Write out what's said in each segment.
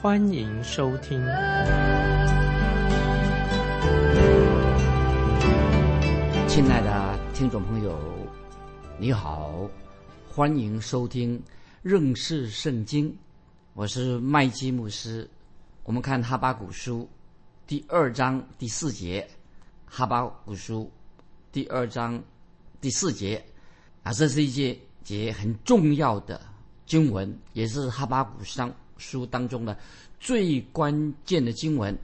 欢迎收听。亲爱的听众朋友，你好，欢迎收听认识圣经，我是麦基牧师。我们看哈巴古书第二章第四节，哈巴古书。第二章第四节啊，这是一节节很重要的经文，也是哈巴古书书当中的最关键的经文。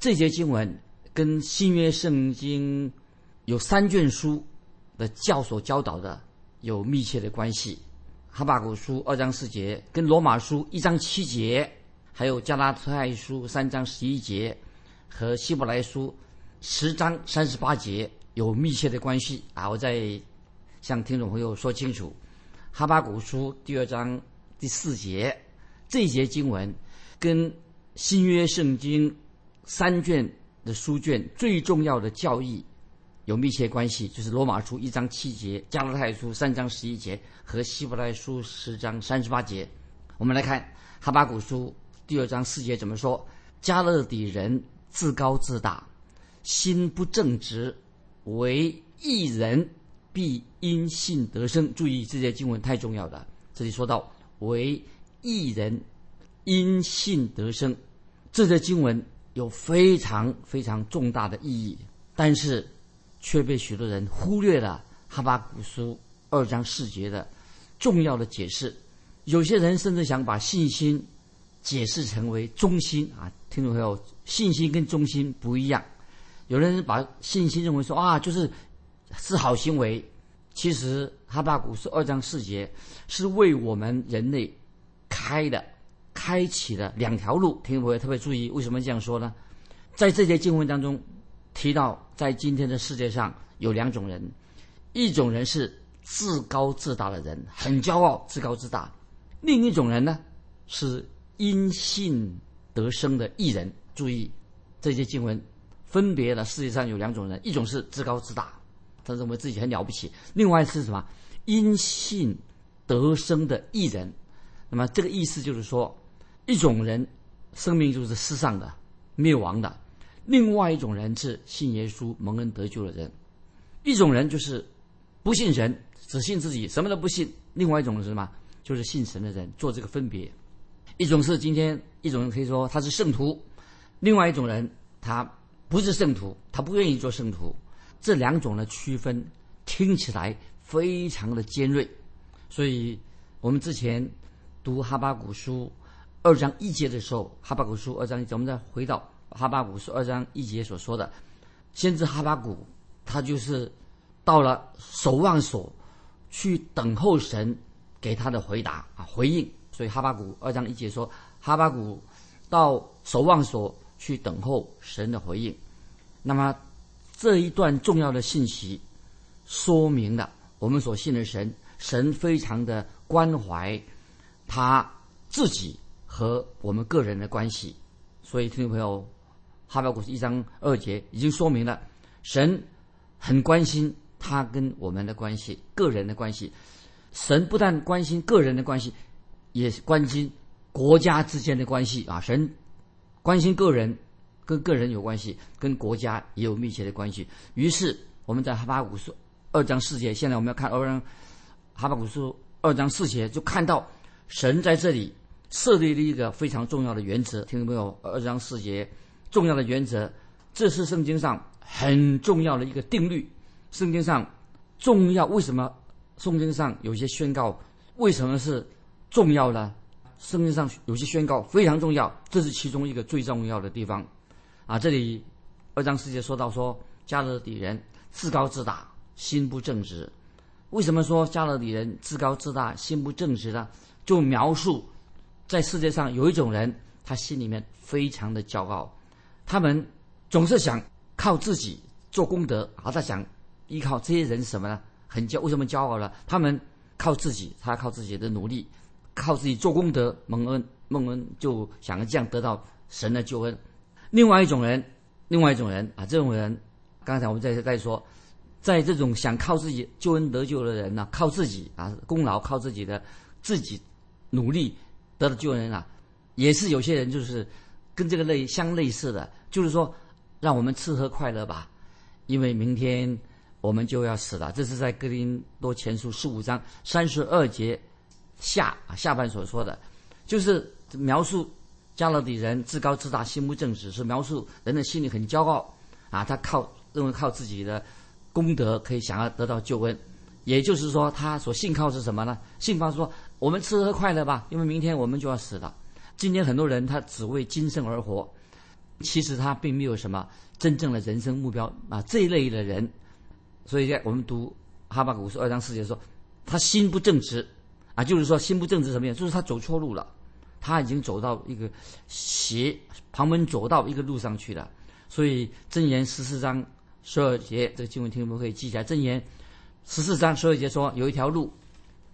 这节经文跟新约圣经有三卷书的教所教导的有密切的关系。哈巴古书二章四节，跟罗马书一章七节，还有加拉太书三章十一节和希伯来书十章三十八节。有密切的关系啊！我再向听众朋友说清楚，《哈巴古书》第二章第四节这节经文，跟新约圣经三卷的书卷最重要的教义有密切关系，就是《罗马书》一章七节，《加拉太书》三章十一节和《希伯来书》十章三十八节。我们来看《哈巴古书》第二章四节怎么说：“加勒底人自高自大，心不正直。”为一人必因信得生。注意这些经文太重要了。这里说到为一人因信得生，这则经文有非常非常重大的意义，但是却被许多人忽略了。哈巴古书二章四节的重要的解释，有些人甚至想把信心解释成为忠心啊，听众朋友，信心跟忠心不一样。有人把信心认为说啊，就是是好行为。其实哈巴古书二章四节，是为我们人类开的、开启的两条路。听众朋友特别注意，为什么这样说呢？在这些经文当中提到，在今天的世界上有两种人，一种人是自高自大的人，很骄傲、自高自大；另一种人呢，是因信得生的艺人。注意这些经文。分别的世界上有两种人，一种是自高自大，他认为自己很了不起；另外是什么？因信得生的艺人。那么这个意思就是说，一种人生命就是世上的灭亡的；另外一种人是信耶稣蒙恩得救的人。一种人就是不信神，只信自己，什么都不信；另外一种是什么？就是信神的人。做这个分别，一种是今天一种人可以说他是圣徒，另外一种人他。不是圣徒，他不愿意做圣徒。这两种的区分听起来非常的尖锐，所以我们之前读哈巴古书二章一节的时候，哈巴古书二章一节，我们再回到哈巴古书二章一节所说的，先知哈巴古他就是到了守望所去等候神给他的回答啊回应。所以哈巴古二章一节说，哈巴古到守望所。去等候神的回应。那么这一段重要的信息，说明了我们所信的神，神非常的关怀他自己和我们个人的关系。所以，听众朋友，哈巴古一章二节已经说明了，神很关心他跟我们的关系，个人的关系。神不但关心个人的关系，也关心国家之间的关系啊！神。关心个人，跟个人有关系，跟国家也有密切的关系。于是我们在哈巴古书二章四节，现在我们要看二章哈巴古书二章四节，就看到神在这里设立了一个非常重要的原则。听到没有？二章四节重要的原则，这是圣经上很重要的一个定律。圣经上重要，为什么圣经上有些宣告？为什么是重要呢？圣经上有些宣告非常重要，这是其中一个最重要的地方，啊，这里二章四节说到说加勒底人自高自大，心不正直。为什么说加勒底人自高自大，心不正直呢？就描述在世界上有一种人，他心里面非常的骄傲，他们总是想靠自己做功德啊，他想依靠这些人什么呢？很骄为什么骄傲呢？他们靠自己，他靠自己的努力，靠自己做功德蒙恩，蒙恩就想这样得到神的救恩。另外一种人，另外一种人啊，这种人，刚才我们在在说，在这种想靠自己救恩得救的人呢，靠自己啊功劳，靠自己的自己努力得到救恩啊，也是有些人就是跟这个类相类似的，就是说让我们吃喝快乐吧，因为明天我们就要死了。这是在哥林多前书十五章三十二节下啊下半所说的，就是描述。加勒底人自高自大，心不正直，是描述人的心里很骄傲啊。他靠认为靠自己的功德可以想要得到救恩，也就是说，他所信靠是什么呢？信靠说我们吃喝快乐吧，因为明天我们就要死了。今天很多人他只为今生而活，其实他并没有什么真正的人生目标啊。这一类的人，所以我们读哈巴古书二章四节说，他心不正直啊，就是说心不正直什么样？就是他走错路了。他已经走到一个斜旁门左道一个路上去了，所以箴言十四章十二节这个经文听众可以记起来。箴言十四章十二节说，有一条路，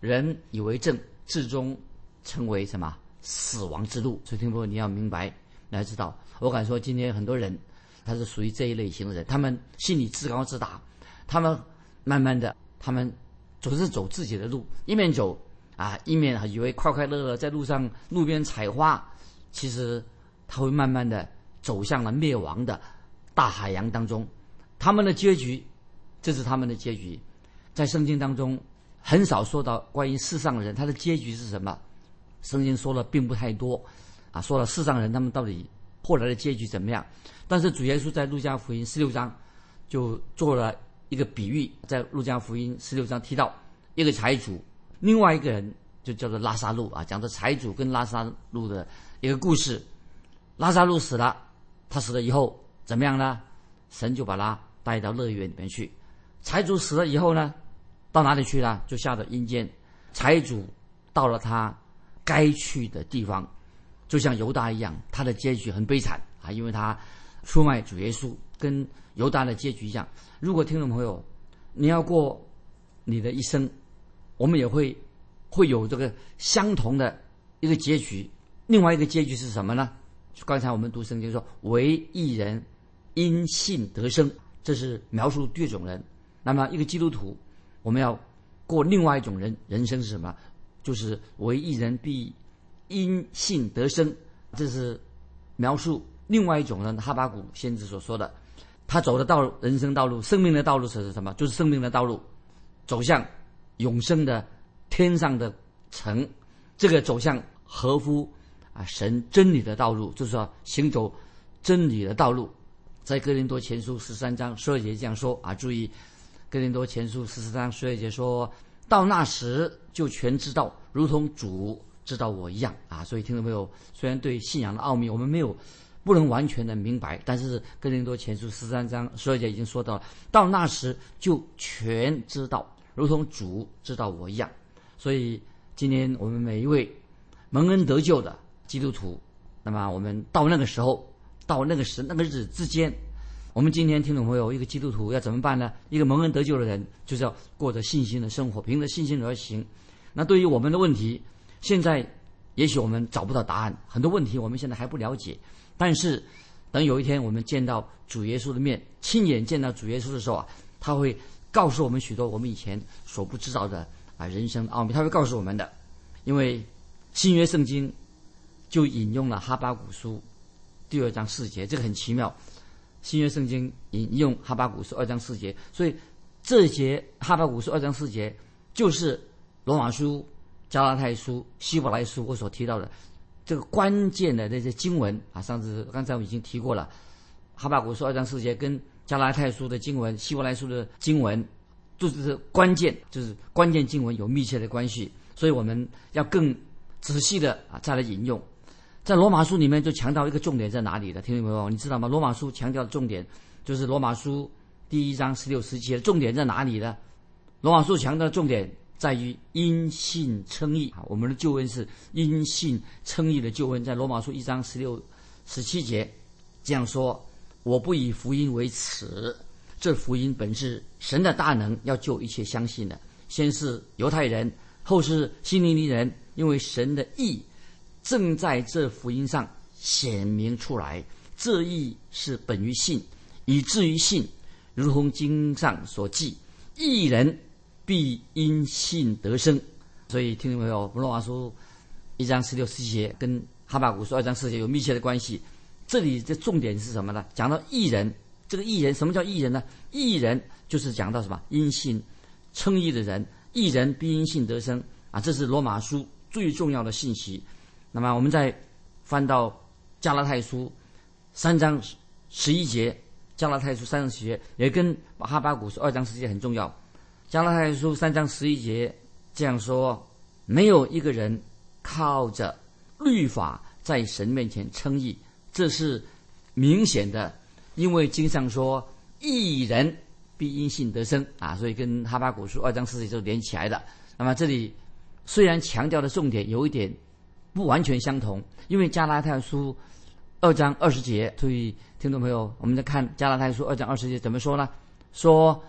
人以为正，至终成为什么死亡之路。所以听众你要明白，你要知道，我敢说今天很多人他是属于这一类型的人，他们心里自高自大，他们慢慢的，他们总是走自己的路，一面走。啊，一面以为快快乐乐在路上路边采花，其实他会慢慢的走向了灭亡的大海洋当中。他们的结局，这是他们的结局。在圣经当中很少说到关于世上人他的结局是什么，圣经说的并不太多。啊，说了世上人他们到底后来的结局怎么样？但是主耶稣在路加福音十六章就做了一个比喻，在路加福音十六章提到一个财主。另外一个人就叫做拉萨路啊，讲的财主跟拉萨路的一个故事。拉萨路死了，他死了以后怎么样呢？神就把他带到乐园里面去。财主死了以后呢，到哪里去了？就下到阴间。财主到了他该去的地方，就像犹大一样，他的结局很悲惨啊，因为他出卖主耶稣，跟犹大的结局一样。如果听众朋友你要过你的一生。我们也会会有这个相同的一个结局，另外一个结局是什么呢？刚才我们读圣经说，唯一人因信得生，这是描述第二种人。那么一个基督徒，我们要过另外一种人人生是什么？就是唯一人必因信得生，这是描述另外一种人。哈巴谷先知所说的，他走的道路人生道路、生命的道路是什么？就是生命的道路，走向。永生的天上的城，这个走向合乎啊神真理的道路，就是说行走真理的道路。在哥林多前书十三章十二节这样说啊，注意哥林多前书十四章十二节说到那时就全知道，如同主知道我一样啊。所以听众朋友？虽然对信仰的奥秘我们没有不能完全的明白，但是哥林多前书十三章十二节已经说到了，到那时就全知道。如同主知道我一样，所以今天我们每一位蒙恩得救的基督徒，那么我们到那个时候，到那个时那个日子之间，我们今天听众朋友，一个基督徒要怎么办呢？一个蒙恩得救的人，就是要过着信心的生活，凭着信心而行。那对于我们的问题，现在也许我们找不到答案，很多问题我们现在还不了解，但是等有一天我们见到主耶稣的面，亲眼见到主耶稣的时候啊，他会。告诉我们许多我们以前所不知道的啊人生奥秘，他会告诉我们的。因为新约圣经就引用了哈巴古书第二章四节，这个很奇妙。新约圣经引用哈巴古书二章四节，所以这节哈巴古书二章四节就是罗马书、加拉太书、希伯来书我所提到的这个关键的那些经文啊。上次刚才我已经提过了，哈巴古书二章四节跟。加拉太书的经文、希伯来书的经文，就是关键，就是关键经文有密切的关系，所以我们要更仔细的啊再来引用。在罗马书里面就强调一个重点在哪里的，听懂没有？你知道吗？罗马书强调的重点就是罗马书第一章十六十七的重点在哪里呢？罗马书强调的重点在于因信称义啊，我们的救恩是因信称义的救恩，在罗马书一章十六十七节。这样说：“我不以福音为耻，这福音本是神的大能，要救一切相信的。先是犹太人，后是希利尼人，因为神的义正在这福音上显明出来。这意是本于信，以至于信，如同经上所记：一人必因信得生。所以，听众朋友，罗马书一章十六十七节跟哈巴谷书二章四节有密切的关系。这里的重点是什么呢？讲到一人，这个一人什么叫一人呢？一人就是讲到什么？因信称义的人，一人必因信得生啊！这是罗马书最重要的信息。那么，我们再翻到加拉太书三章十一节，加拉太书三章十一节也跟哈巴谷书二章十节很重要。加拉太书三章十一节这样说：没有一个人靠着律法在神面前称义。这是明显的，因为经上说“一人必因信得生”啊，所以跟哈巴古书二章四节就连起来的。那么这里虽然强调的重点有一点不完全相同，因为加拉太书二章二十节，所以听众朋友，我们再看加拉太书二章二十节怎么说呢？说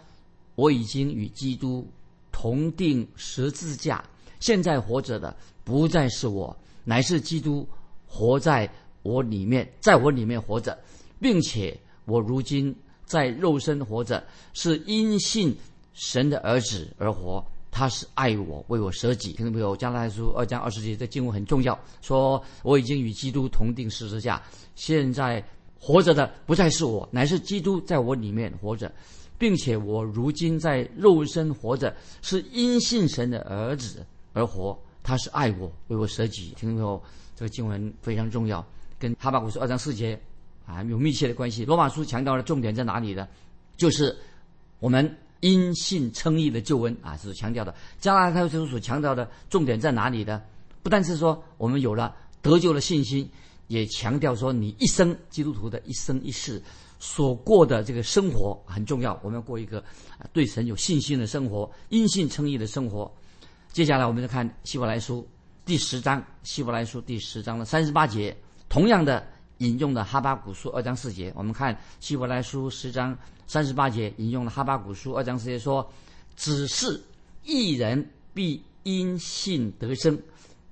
我已经与基督同定十字架，现在活着的不再是我，乃是基督活在。我里面，在我里面活着，并且我如今在肉身活着，是因信神的儿子而活。他是爱我，为我舍己。听到没有？加拉太书二章二十节的经文很重要，说我已经与基督同定十字架，现在活着的不再是我，乃是基督在我里面活着，并且我如今在肉身活着，是因信神的儿子而活。他是爱我，为我舍己。听到没有？这个经文非常重要。跟哈巴古书二章四节啊有密切的关系。罗马书强调的重点在哪里呢？就是我们因信称义的救恩啊，是强调的。加拉太书所强调的重点在哪里呢？不但是说我们有了得救的信心，也强调说你一生基督徒的一生一世所过的这个生活很重要。我们要过一个对神有信心的生活，因信称义的生活。接下来我们再看希伯来书第十章，希伯来书第十章的三十八节。同样的引用的哈巴古书二章四节，我们看希伯来书十章三十八节引用了哈巴古书二章四节说：“只是一人必因信得生，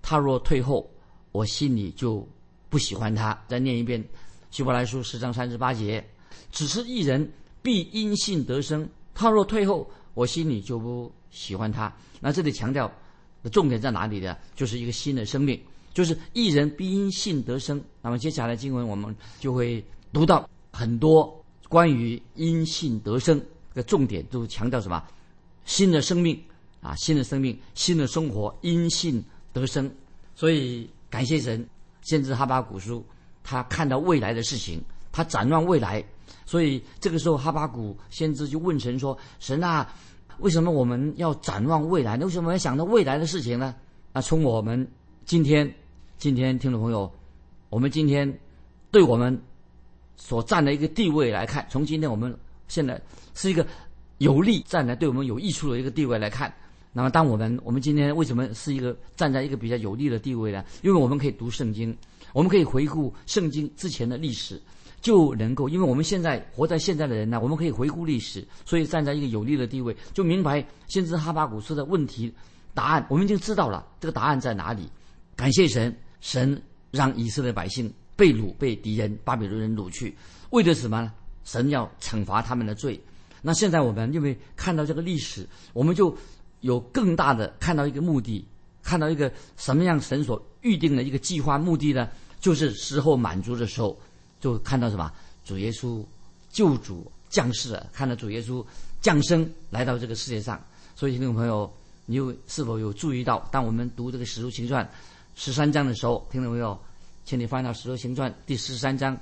他若退后，我心里就不喜欢他。”再念一遍希伯来书十章三十八节：“只是一人必因信得生，他若退后，我心里就不喜欢他。”那这里强调的重点在哪里呢？就是一个新的生命。就是一人必因信得生。那么接下来经文我们就会读到很多关于因信得生的重点，都强调什么？新的生命啊，新的生命，新的生活，因信得生。所以感谢神，先知哈巴古书，他看到未来的事情，他展望未来。所以这个时候哈巴古先知就问神说：“神啊，为什么我们要展望未来？为什么要想到未来的事情呢？”啊，从我们今天。今天听众朋友，我们今天对我们所占的一个地位来看，从今天我们现在是一个有利站在对我们有益处的一个地位来看。那么，当我们我们今天为什么是一个站在一个比较有利的地位呢？因为我们可以读圣经，我们可以回顾圣经之前的历史，就能够，因为我们现在活在现在的人呢，我们可以回顾历史，所以站在一个有利的地位，就明白先知哈巴古斯的问题答案，我们已经知道了这个答案在哪里。感谢神。神让以色列百姓被掳，被敌人巴比伦人掳去，为的什么呢？神要惩罚他们的罪。那现在我们因为看到这个历史，我们就有更大的看到一个目的，看到一个什么样神所预定的一个计划目的呢？就是时候满足的时候，就看到什么？主耶稣救主降世了，看到主耶稣降生来到这个世界上。所以听众朋友，你有是否有注意到，当我们读这个《使徒行传》？十三章的时候，听到没有？请你翻到《使徒行传》第十三章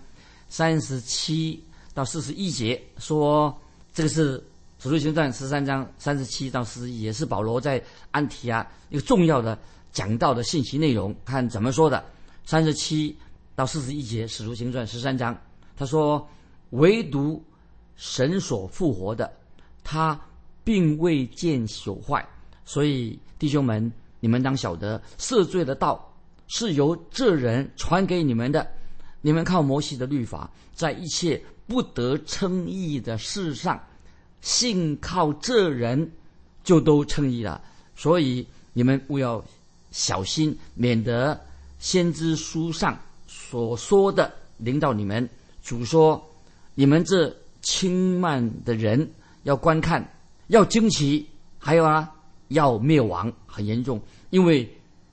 三十七到四十一节，说这个是《使徒行传》十三章三十七到四十一，也是保罗在安提亚一个重要的讲道的信息内容。看怎么说的，三十七到四十一节，《使徒行传》十三章，他说：“唯独神所复活的，他并未见朽坏，所以弟兄们。”你们当晓得，赦罪的道是由这人传给你们的，你们靠摩西的律法，在一切不得称义的事上，信靠这人，就都称义了。所以你们务要小心，免得先知书上所说的领导你们。主说：你们这轻慢的人要观看，要惊奇，还有啊，要灭亡，很严重。因为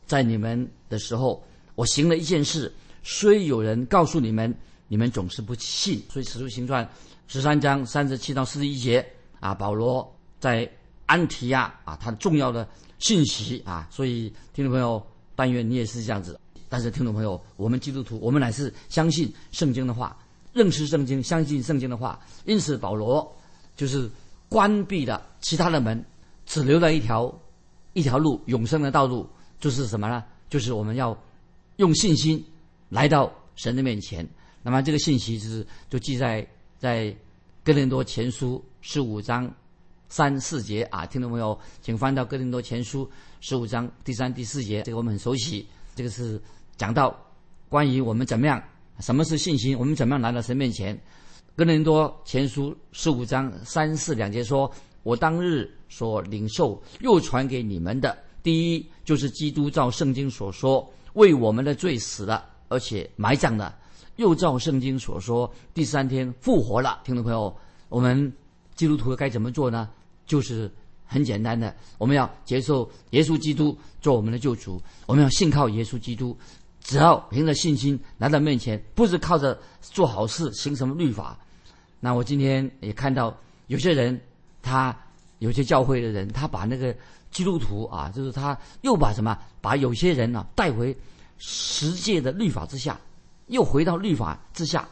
在你们的时候，我行了一件事。虽有人告诉你们，你们总是不信。所以《使徒行传》十三章三十七到四十一节啊，保罗在安提亚啊，他的重要的信息啊。所以听众朋友，但愿你也是这样子。但是听众朋友，我们基督徒，我们乃是相信圣经的话，认识圣经，相信圣经的话。因此，保罗就是关闭了其他的门，只留了一条一条路，永生的道路，就是什么呢？就是我们要用信心。来到神的面前，那么这个信息就是就记在在哥林多前书十五章三四节啊，听众朋友，请翻到哥林多前书十五章第三第四节，这个我们很熟悉。这个是讲到关于我们怎么样，什么是信心，我们怎么样来到神面前。哥林多前书十五章三四两节说：“我当日所领受又传给你们的，第一就是基督照圣经所说，为我们的罪死了。”而且埋葬了，又照圣经所说，第三天复活了。听众朋友，我们基督徒该怎么做呢？就是很简单的，我们要接受耶稣基督做我们的救主，我们要信靠耶稣基督。只要凭着信心来到面前，不是靠着做好事、行什么律法。那我今天也看到有些人，他有些教会的人，他把那个基督徒啊，就是他又把什么，把有些人呢带回。十诫的律法之下，又回到律法之下，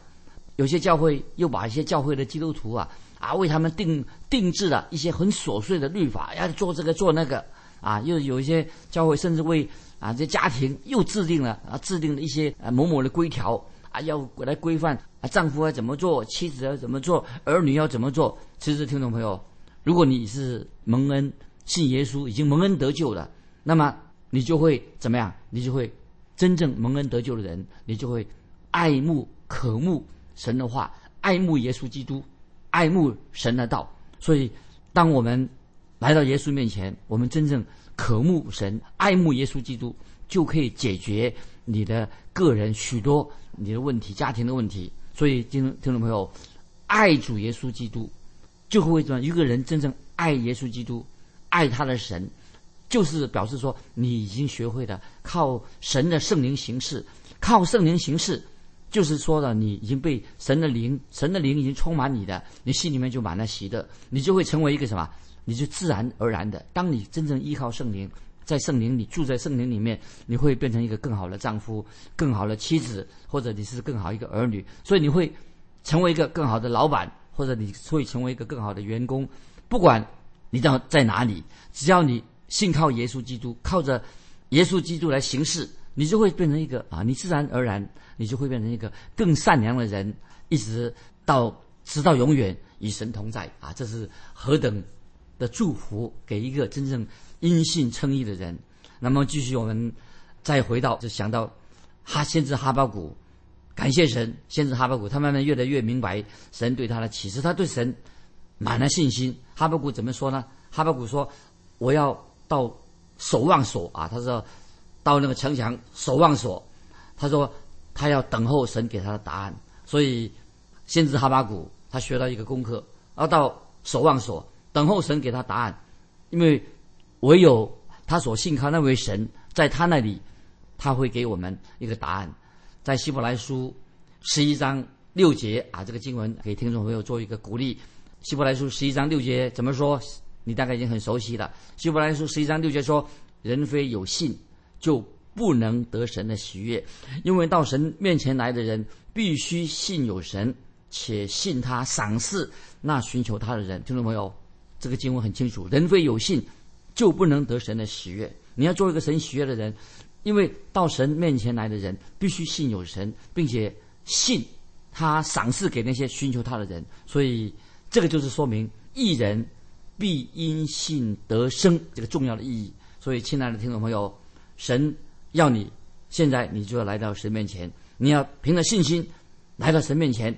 有些教会又把一些教会的基督徒啊啊为他们定定制了一些很琐碎的律法，要做这个做那个啊，又有一些教会甚至为啊这家庭又制定了啊制定了一些啊某某的规条啊，要来规范啊丈夫要怎么做，妻子要怎么做，儿女要怎么做。其实听众朋友，如果你是蒙恩信耶稣，已经蒙恩得救了，那么你就会怎么样？你就会。真正蒙恩得救的人，你就会爱慕、渴慕神的话，爱慕耶稣基督，爱慕神的道。所以，当我们来到耶稣面前，我们真正渴慕神、爱慕耶稣基督，就可以解决你的个人许多你的问题、家庭的问题。所以，听听众朋友，爱主耶稣基督，就会怎么？一个人真正爱耶稣基督，爱他的神。就是表示说，你已经学会了靠神的圣灵行事，靠圣灵行事，就是说的你已经被神的灵，神的灵已经充满你的，你心里面就满了喜乐，你就会成为一个什么？你就自然而然的，当你真正依靠圣灵，在圣灵里住在圣灵里面，你会变成一个更好的丈夫、更好的妻子，或者你是更好一个儿女，所以你会成为一个更好的老板，或者你会成为一个更好的员工。不管你到在哪里，只要你。信靠耶稣基督，靠着耶稣基督来行事，你就会变成一个啊，你自然而然，你就会变成一个更善良的人，一直到直到永远与神同在啊！这是何等的祝福给一个真正因信称义的人。那么继续，我们再回到，就想到哈先知哈巴谷，感谢神，先知哈巴谷，他慢慢越来越明白神对他的启示，他对神满了信心。哈巴谷怎么说呢？哈巴谷说：“我要。”到守望所啊，他说到那个城墙守望所，他说他要等候神给他的答案。所以先知哈巴谷他学到一个功课，要到守望所等候神给他答案，因为唯有他所信靠那位神，在他那里他会给我们一个答案。在希伯来书十一章六节啊，这个经文给听众朋友做一个鼓励。希伯来书十一章六节怎么说？你大概已经很熟悉了。希伯来书十一章六节说：“人非有信，就不能得神的喜悦，因为到神面前来的人，必须信有神，且信他赏赐那寻求他的人。”听众朋友，这个经文很清楚：人非有信，就不能得神的喜悦。你要做一个神喜悦的人，因为到神面前来的人，必须信有神，并且信他赏赐给那些寻求他的人。所以，这个就是说明一人。必因信得生，这个重要的意义。所以，亲爱的听众朋友，神要你现在你就要来到神面前，你要凭着信心来到神面前，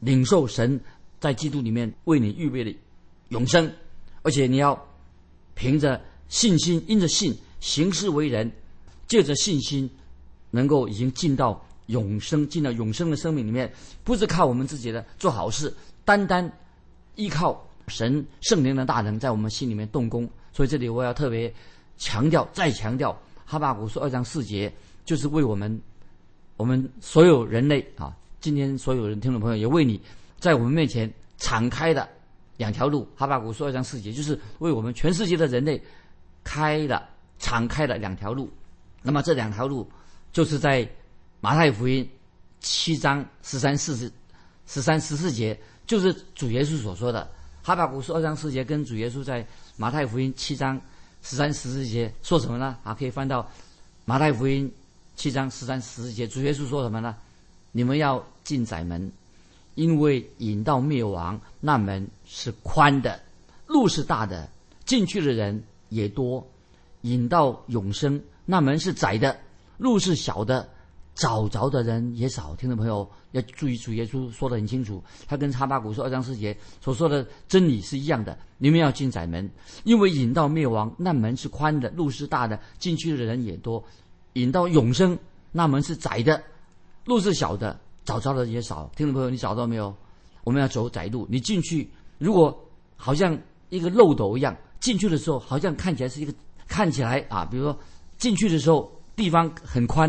领受神在基督里面为你预备的永生，而且你要凭着信心，因着信行事为人，借着信心能够已经进到永生，进到永生的生命里面，不是靠我们自己的做好事，单单依靠神圣灵的大能在我们心里面动工。所以这里我要特别强调，再强调，哈巴谷书二章四节，就是为我们。我们所有人类啊，今天所有人听众朋友也为你在我们面前敞开的两条路。哈巴谷书二章四节，就是为我们全世界的人类开了敞开了两条路。那么这两条路就是在马太福音七章十三四十十三十四节，就是主耶稣所说的。哈巴谷说二章四节跟主耶稣在马太福音七章十三十四节说什么呢？啊，可以翻到马太福音。七章十三十四节，主耶稣说什么呢？你们要进窄门，因为引到灭亡那门是宽的，路是大的，进去的人也多；引到永生那门是窄的，路是小的，找着的人也少。听众朋友要注意，主耶稣说的很清楚，他跟叉巴古说二章四节所说的真理是一样的。你们要进窄门，因为引到灭亡那门是宽的，路是大的，进去的人也多。引到永生，那门是窄的，路是小的，找着的也少。听众朋友，你找到没有？我们要走窄路。你进去，如果好像一个漏斗一样，进去的时候好像看起来是一个看起来啊，比如说进去的时候地方很宽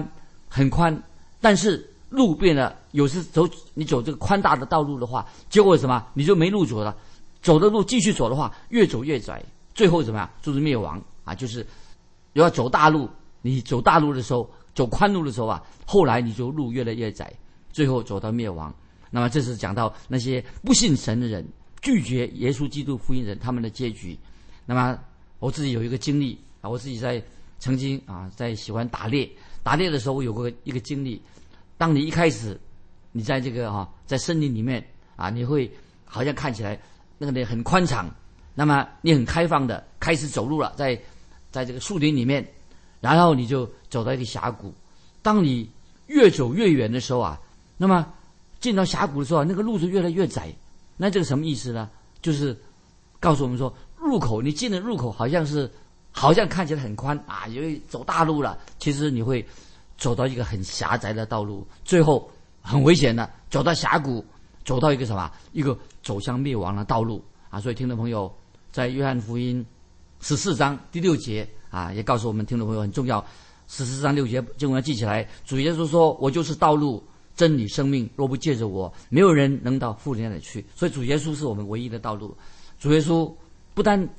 很宽，但是路变了，有时走你走这个宽大的道路的话，结果什么？你就没路走了。走的路继续走的话，越走越窄，最后怎么样？就是灭亡啊！就是要走大路。你走大路的时候，走宽路的时候啊，后来你就路越来越窄，最后走到灭亡。那么这是讲到那些不信神的人、拒绝耶稣基督福音人他们的结局。那么我自己有一个经历啊，我自己在曾经啊在喜欢打猎，打猎的时候我有过一个经历。当你一开始你在这个哈在森林里面啊，你会好像看起来那个里很宽敞，那么你很开放的开始走路了，在在这个树林里面。然后你就走到一个峡谷，当你越走越远的时候啊，那么进到峡谷的时候，那个路是越来越窄。那这个什么意思呢？就是告诉我们说，入口你进的入口好像是，好像看起来很宽啊，因为走大路了。其实你会走到一个很狭窄的道路，最后很危险的，走到峡谷，走到一个什么，一个走向灭亡的道路啊。所以听众朋友，在约翰福音十四章第六节。啊，也告诉我们听众朋友很重要，十四章六节经文要记起来。主耶稣说：“我就是道路、真理、生命，若不借着我，没有人能到父那里去。”所以主耶稣是我们唯一的道路。主耶稣不单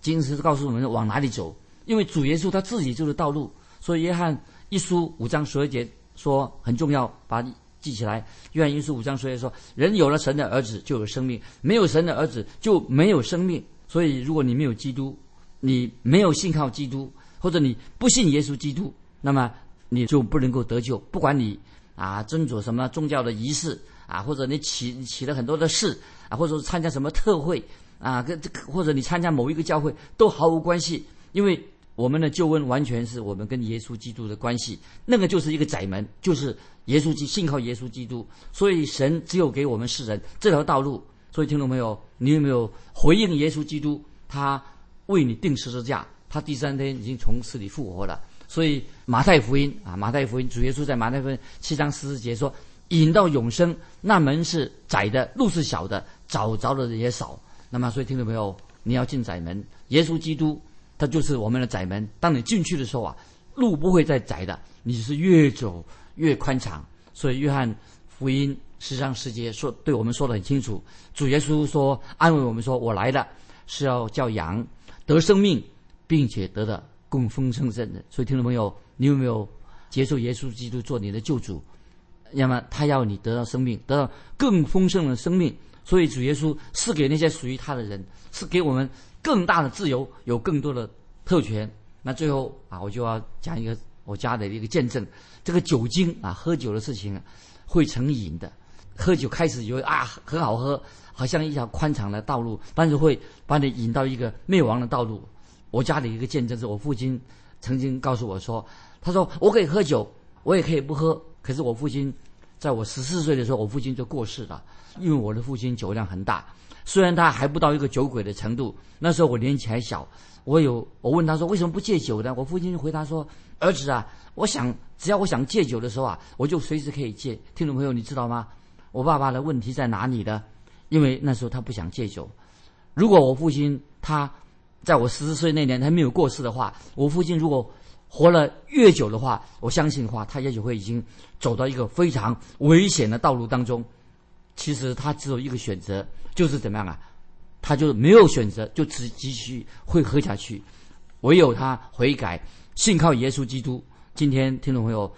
经是告诉我们往哪里走，因为主耶稣他自己就是道路。所以约翰一书五章十二节说很重要，把你记起来。约翰一书五章十二节说：“人有了神的儿子就有生命，没有神的儿子就没有生命。”所以如果你没有基督，你没有信靠基督，或者你不信耶稣基督，那么你就不能够得救。不管你啊遵守什么宗教的仪式啊，或者你起起了很多的事啊，或者是参加什么特会啊，跟这或者你参加某一个教会都毫无关系，因为我们的救恩完全是我们跟耶稣基督的关系，那个就是一个窄门，就是耶稣基信靠耶稣基督，所以神只有给我们世人这条道路。所以听众朋友，你有没有回应耶稣基督？他。为你定十字架，他第三天已经从死里复活了。所以马太福音啊，马太福音主耶稣在马太福音七章十四节说：“引到永生，那门是窄的，路是小的，找着的人也少。”那么，所以听众朋友，你要进窄门，耶稣基督他就是我们的窄门。当你进去的时候啊，路不会再窄的，你是越走越宽敞。所以约翰福音十章十节说，对我们说的很清楚。主耶稣说安慰我们说：“我来了是要叫羊。”得生命，并且得的更丰盛的。所以，听众朋友，你有没有接受耶稣基督做你的救主？那么，他要你得到生命，得到更丰盛的生命。所以，主耶稣是给那些属于他的人，是给我们更大的自由，有更多的特权。那最后啊，我就要讲一个我家的一个见证：这个酒精啊，喝酒的事情会成瘾的。喝酒开始以为啊很好喝。好像一条宽敞的道路，但是会把你引到一个灭亡的道路。我家里一个见证是我父亲曾经告诉我说：“他说我可以喝酒，我也可以不喝，可是我父亲在我十四岁的时候，我父亲就过世了，因为我的父亲酒量很大，虽然他还不到一个酒鬼的程度，那时候我年纪还小，我有我问他说为什么不戒酒呢？我父亲就回答说：“儿子啊，我想只要我想戒酒的时候啊，我就随时可以戒。”听众朋友，你知道吗？我爸爸的问题在哪里呢？因为那时候他不想戒酒。如果我父亲他在我十四岁那年他没有过世的话，我父亲如果活了越久的话，我相信的话，他也许会已经走到一个非常危险的道路当中。其实他只有一个选择，就是怎么样啊？他就没有选择，就只继续会喝下去。唯有他悔改，信靠耶稣基督。今天听众朋友，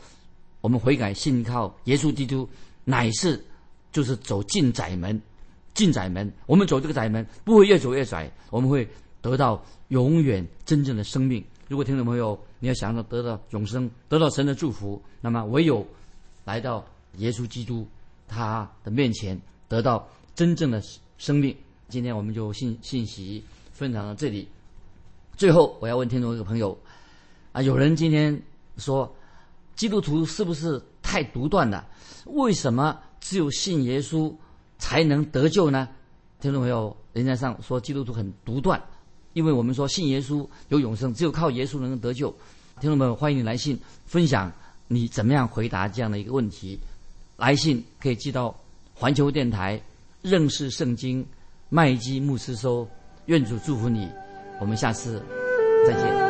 我们悔改信靠耶稣基督，乃是就是走进窄门，进窄门。我们走这个窄门，不会越走越窄，我们会得到永远真正的生命。如果听众朋友你要想着得到永生，得到神的祝福，那么唯有来到耶稣基督他的面前，得到真正的生命。今天我们就信信息分享到这里。最后，我要问听众一个朋友啊，有人今天说，基督徒是不是太独断了？为什么只有信耶稣才能得救呢？听众朋友，人家上说基督徒很独断。因为我们说信耶稣有永生，只有靠耶稣能够得救。听众们，欢迎你来信分享你怎么样回答这样的一个问题。来信可以寄到环球电台认识圣经麦基牧师收。愿主祝福你，我们下次再见。